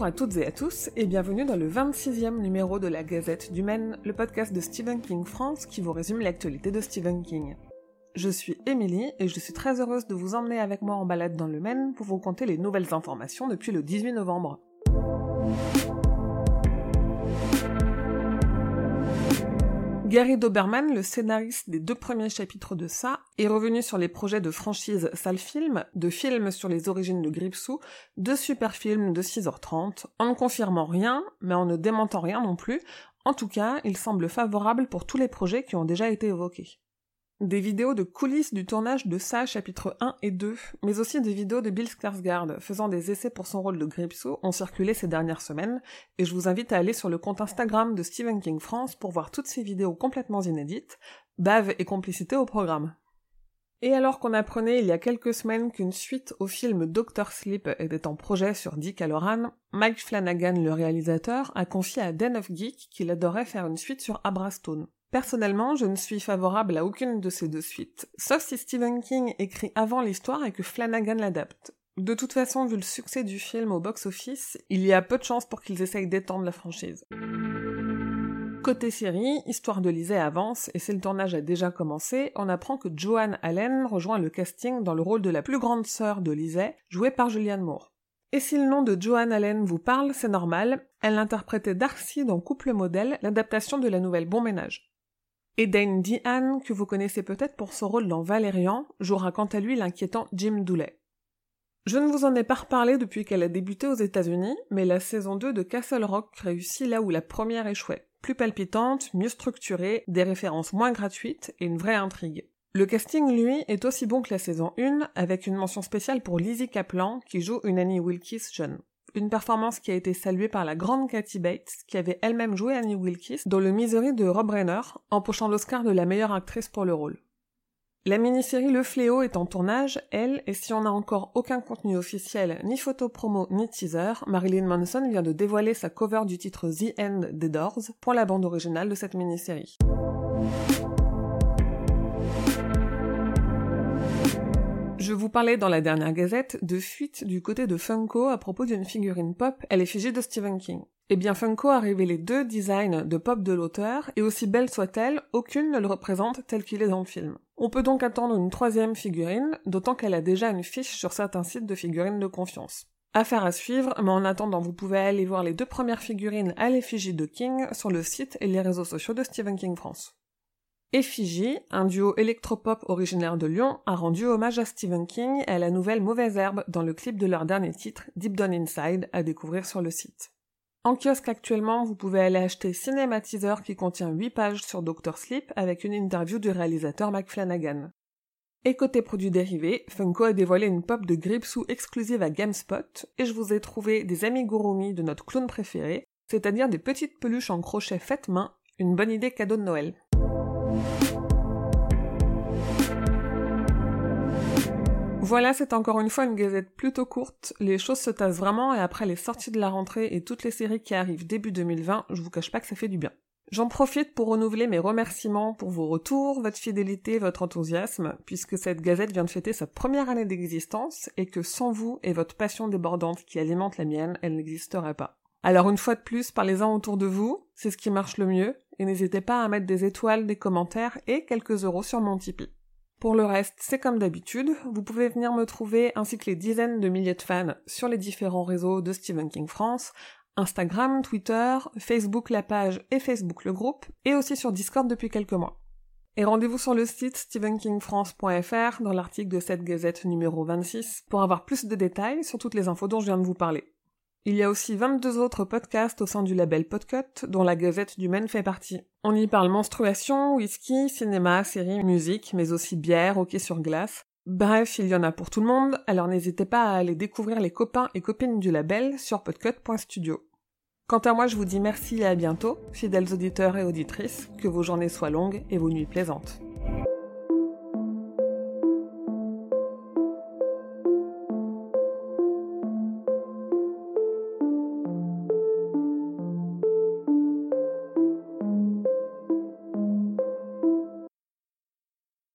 Bonjour à toutes et à tous et bienvenue dans le 26e numéro de la Gazette du Maine, le podcast de Stephen King France qui vous résume l'actualité de Stephen King. Je suis Émilie et je suis très heureuse de vous emmener avec moi en balade dans le Maine pour vous conter les nouvelles informations depuis le 18 novembre. Gary Doberman, le scénariste des deux premiers chapitres de ça, est revenu sur les projets de franchise Sale Film, de films sur les origines de Gripsou, de super films de 6h30, en ne confirmant rien, mais en ne démentant rien non plus. En tout cas, il semble favorable pour tous les projets qui ont déjà été évoqués. Des vidéos de coulisses du tournage de ça, chapitre 1 et 2, mais aussi des vidéos de Bill Skarsgård faisant des essais pour son rôle de Gripsou ont circulé ces dernières semaines, et je vous invite à aller sur le compte Instagram de Stephen King France pour voir toutes ces vidéos complètement inédites, bave et complicité au programme. Et alors qu'on apprenait il y a quelques semaines qu'une suite au film Doctor Sleep était en projet sur Dick Halloran, Mike Flanagan, le réalisateur, a confié à Den of Geek qu'il adorait faire une suite sur Abrastone. Personnellement, je ne suis favorable à aucune de ces deux suites, sauf si Stephen King écrit avant l'histoire et que Flanagan l'adapte. De toute façon, vu le succès du film au box-office, il y a peu de chances pour qu'ils essayent d'étendre la franchise. Côté série, Histoire de Lisée avance et si le tournage a déjà commencé, on apprend que Joanne Allen rejoint le casting dans le rôle de la plus grande sœur de Lisée, jouée par Julianne Moore. Et si le nom de Joanne Allen vous parle, c'est normal, elle interprétait Darcy dans Couple Modèle, l'adaptation de la nouvelle Bon Ménage. Et Dane Dehan, que vous connaissez peut-être pour son rôle dans Valérian, jouera quant à lui l'inquiétant Jim Dooley. Je ne vous en ai pas reparlé depuis qu'elle a débuté aux États-Unis, mais la saison 2 de Castle Rock réussit là où la première échouait. Plus palpitante, mieux structurée, des références moins gratuites et une vraie intrigue. Le casting, lui, est aussi bon que la saison 1, avec une mention spéciale pour Lizzie Kaplan, qui joue une Annie Wilkes jeune une performance qui a été saluée par la grande Kathy Bates, qui avait elle-même joué Annie Wilkes dans Le Misery de Rob Reiner, empochant l'Oscar de la meilleure actrice pour le rôle. La mini-série Le Fléau est en tournage, elle, et si on n'a encore aucun contenu officiel, ni photo promo, ni teaser, Marilyn Manson vient de dévoiler sa cover du titre The End des Doors pour la bande originale de cette mini-série. Je vous parlais dans la dernière gazette de fuite du côté de Funko à propos d'une figurine pop à l'effigie de Stephen King. Eh bien, Funko a révélé deux designs de pop de l'auteur, et aussi belle soit-elle, aucune ne le représente tel qu'il est dans le film. On peut donc attendre une troisième figurine, d'autant qu'elle a déjà une fiche sur certains sites de figurines de confiance. Affaire à suivre, mais en attendant, vous pouvez aller voir les deux premières figurines à l'effigie de King sur le site et les réseaux sociaux de Stephen King France. Effigie, un duo électropop originaire de Lyon, a rendu hommage à Stephen King et à la nouvelle Mauvaise Herbe dans le clip de leur dernier titre, Deep Down Inside, à découvrir sur le site. En kiosque actuellement, vous pouvez aller acheter Cinématiseur qui contient 8 pages sur Dr. Sleep avec une interview du réalisateur Mike Flanagan. Et côté produits dérivés, Funko a dévoilé une pop de Gripsou exclusive à GameSpot et je vous ai trouvé des amigurumi de notre clown préféré, c'est-à-dire des petites peluches en crochet faites main, une bonne idée cadeau de Noël. Voilà, c'est encore une fois une gazette plutôt courte. Les choses se tassent vraiment et après les sorties de la rentrée et toutes les séries qui arrivent début 2020, je vous cache pas que ça fait du bien. J'en profite pour renouveler mes remerciements pour vos retours, votre fidélité, votre enthousiasme, puisque cette gazette vient de fêter sa première année d'existence et que sans vous et votre passion débordante qui alimente la mienne, elle n'existerait pas. Alors une fois de plus, parlez-en autour de vous, c'est ce qui marche le mieux, et n'hésitez pas à mettre des étoiles, des commentaires et quelques euros sur mon Tipeee. Pour le reste, c'est comme d'habitude, vous pouvez venir me trouver ainsi que les dizaines de milliers de fans sur les différents réseaux de Stephen King France, Instagram, Twitter, Facebook la page et Facebook le groupe, et aussi sur Discord depuis quelques mois. Et rendez-vous sur le site stephenkingfrance.fr dans l'article de cette gazette numéro 26 pour avoir plus de détails sur toutes les infos dont je viens de vous parler. Il y a aussi 22 autres podcasts au sein du label Podcut, dont la Gazette du Maine fait partie. On y parle menstruation, whisky, cinéma, séries, musique, mais aussi bière, hockey sur glace. Bref, il y en a pour tout le monde, alors n'hésitez pas à aller découvrir les copains et copines du label sur podcut.studio. Quant à moi, je vous dis merci et à bientôt, fidèles auditeurs et auditrices, que vos journées soient longues et vos nuits plaisantes.